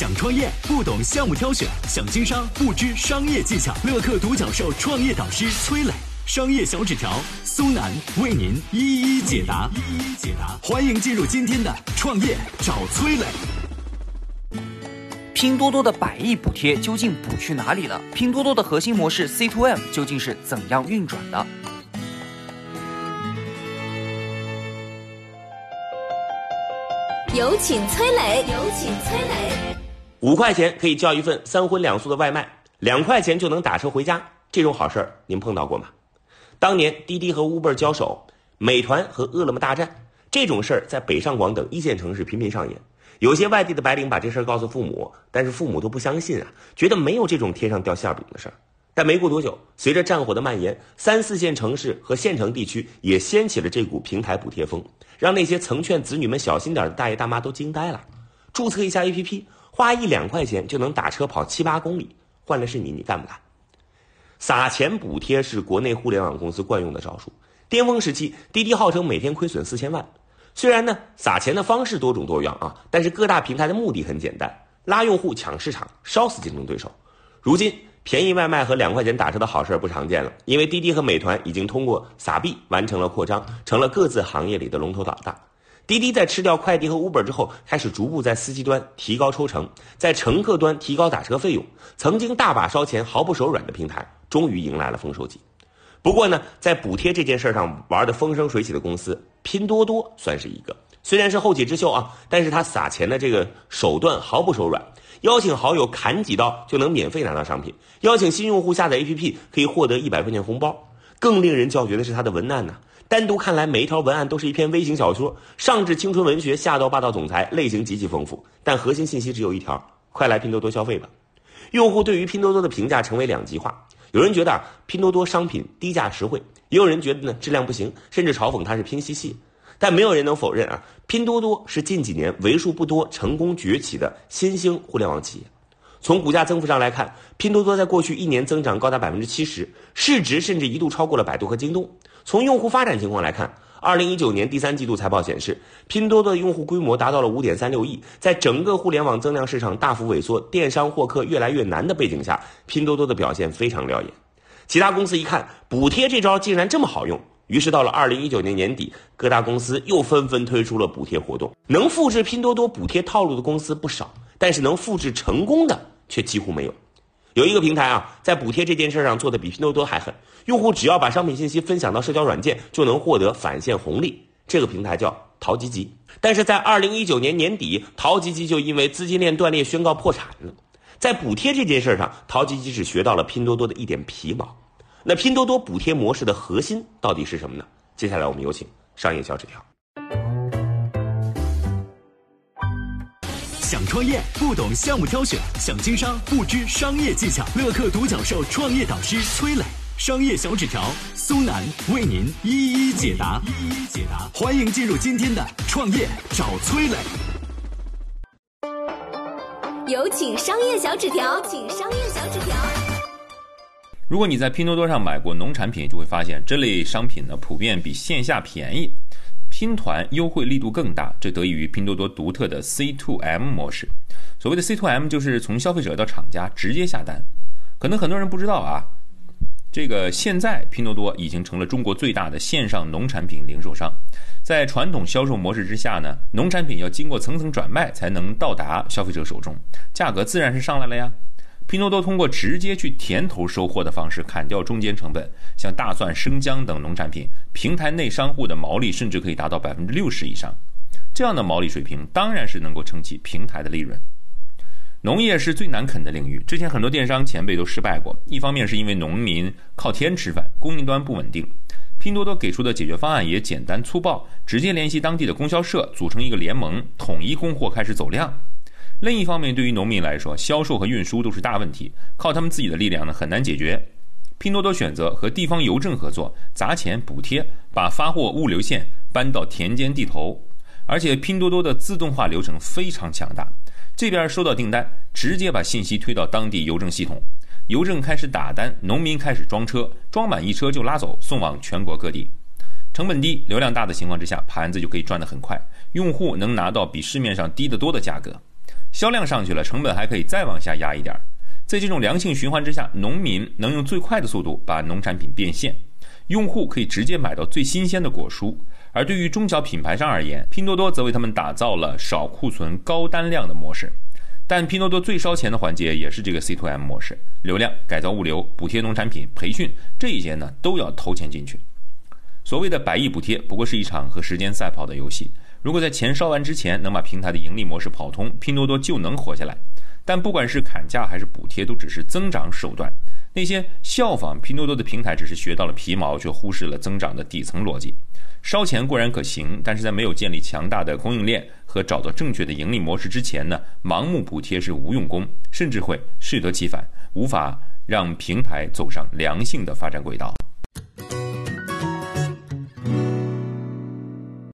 想创业不懂项目挑选，想经商不知商业技巧。乐客独角兽创业导师崔磊，商业小纸条苏南为您一一解答。一一解答，欢迎进入今天的创业找崔磊。拼多多的百亿补贴究竟补去哪里了？拼多多的核心模式 C to M 究竟是怎样运转的？有请崔磊，有请崔磊。五块钱可以叫一份三荤两素的外卖，两块钱就能打车回家，这种好事儿您碰到过吗？当年滴滴和 Uber 交手，美团和饿了么大战，这种事儿在北上广等一线城市频频上演。有些外地的白领把这事儿告诉父母，但是父母都不相信啊，觉得没有这种天上掉馅饼的事儿。但没过多久，随着战火的蔓延，三四线城市和县城地区也掀起了这股平台补贴风，让那些曾劝子女们小心点的大爷大妈都惊呆了。注册一下 APP，花一两块钱就能打车跑七八公里，换了是你，你干不干？撒钱补贴是国内互联网公司惯用的招数。巅峰时期，滴滴号称每天亏损四千万。虽然呢，撒钱的方式多种多样啊，但是各大平台的目的很简单：拉用户、抢市场、烧死竞争对手。如今，便宜外卖和两块钱打车的好事不常见了，因为滴滴和美团已经通过撒币完成了扩张，成了各自行业里的龙头老大。滴滴在吃掉快递和 Uber 之后，开始逐步在司机端提高抽成，在乘客端提高打车费用。曾经大把烧钱、毫不手软的平台，终于迎来了丰收季。不过呢，在补贴这件事上玩的风生水起的公司，拼多多算是一个。虽然是后起之秀啊，但是他撒钱的这个手段毫不手软，邀请好友砍几刀就能免费拿到商品，邀请新用户下载 APP 可以获得一百块钱红包。更令人叫绝的是他的文案呢，单独看来每一条文案都是一篇微型小说，上至青春文学，下到霸道总裁，类型极其丰富，但核心信息只有一条：快来拼多多消费吧。用户对于拼多多的评价成为两极化。有人觉得啊，拼多多商品低价实惠，也有人觉得呢质量不行，甚至嘲讽它是拼夕夕。但没有人能否认啊，拼多多是近几年为数不多成功崛起的新兴互联网企业。从股价增幅上来看，拼多多在过去一年增长高达百分之七十，市值甚至一度超过了百度和京东。从用户发展情况来看，二零一九年第三季度财报显示，拼多多的用户规模达到了五点三六亿。在整个互联网增量市场大幅萎缩、电商获客越来越难的背景下，拼多多的表现非常亮眼。其他公司一看补贴这招竟然这么好用，于是到了二零一九年年底，各大公司又纷纷推出了补贴活动。能复制拼多多补贴套路的公司不少，但是能复制成功的却几乎没有。有一个平台啊，在补贴这件事上做的比拼多多还狠。用户只要把商品信息分享到社交软件，就能获得返现红利。这个平台叫淘吉吉。但是在二零一九年年底，淘吉吉就因为资金链断裂宣告破产了。在补贴这件事上，淘吉吉只学到了拼多多的一点皮毛。那拼多多补贴模式的核心到底是什么呢？接下来我们有请商业小纸条。想创业不懂项目挑选，想经商不知商业技巧。乐客独角兽创业导师崔磊，商业小纸条苏南为您一一解答。一一解答，欢迎进入今天的创业找崔磊。有请商业小纸条，请商业小纸条。如果你在拼多多上买过农产品，就会发现这类商品呢普遍比线下便宜。拼团优惠力度更大，这得益于拼多多独特的 C to M 模式。所谓的 C to M 就是从消费者到厂家直接下单。可能很多人不知道啊，这个现在拼多多已经成了中国最大的线上农产品零售商。在传统销售模式之下呢，农产品要经过层层转卖才能到达消费者手中，价格自然是上来了呀。拼多多通过直接去田头收货的方式砍掉中间成本，像大蒜、生姜等农产品，平台内商户的毛利甚至可以达到百分之六十以上。这样的毛利水平当然是能够撑起平台的利润。农业是最难啃的领域，之前很多电商前辈都失败过。一方面是因为农民靠天吃饭，供应端不稳定，拼多多给出的解决方案也简单粗暴，直接联系当地的供销社，组成一个联盟，统一供货，开始走量。另一方面，对于农民来说，销售和运输都是大问题，靠他们自己的力量呢很难解决。拼多多选择和地方邮政合作，砸钱补贴，把发货物流线搬到田间地头，而且拼多多的自动化流程非常强大。这边收到订单，直接把信息推到当地邮政系统，邮政开始打单，农民开始装车，装满一车就拉走，送往全国各地。成本低、流量大的情况之下，盘子就可以赚得很快，用户能拿到比市面上低得多的价格。销量上去了，成本还可以再往下压一点儿。在这种良性循环之下，农民能用最快的速度把农产品变现，用户可以直接买到最新鲜的果蔬。而对于中小品牌商而言，拼多多则为他们打造了少库存、高单量的模式。但拼多多最烧钱的环节也是这个 C to M 模式，流量、改造物流、补贴农产品、培训这一些呢，都要投钱进去。所谓的百亿补贴，不过是一场和时间赛跑的游戏。如果在钱烧完之前能把平台的盈利模式跑通，拼多多就能活下来。但不管是砍价还是补贴，都只是增长手段。那些效仿拼多多的平台，只是学到了皮毛，却忽视了增长的底层逻辑。烧钱固然可行，但是在没有建立强大的供应链和找到正确的盈利模式之前呢，盲目补贴是无用功，甚至会适得其反，无法让平台走上良性的发展轨道。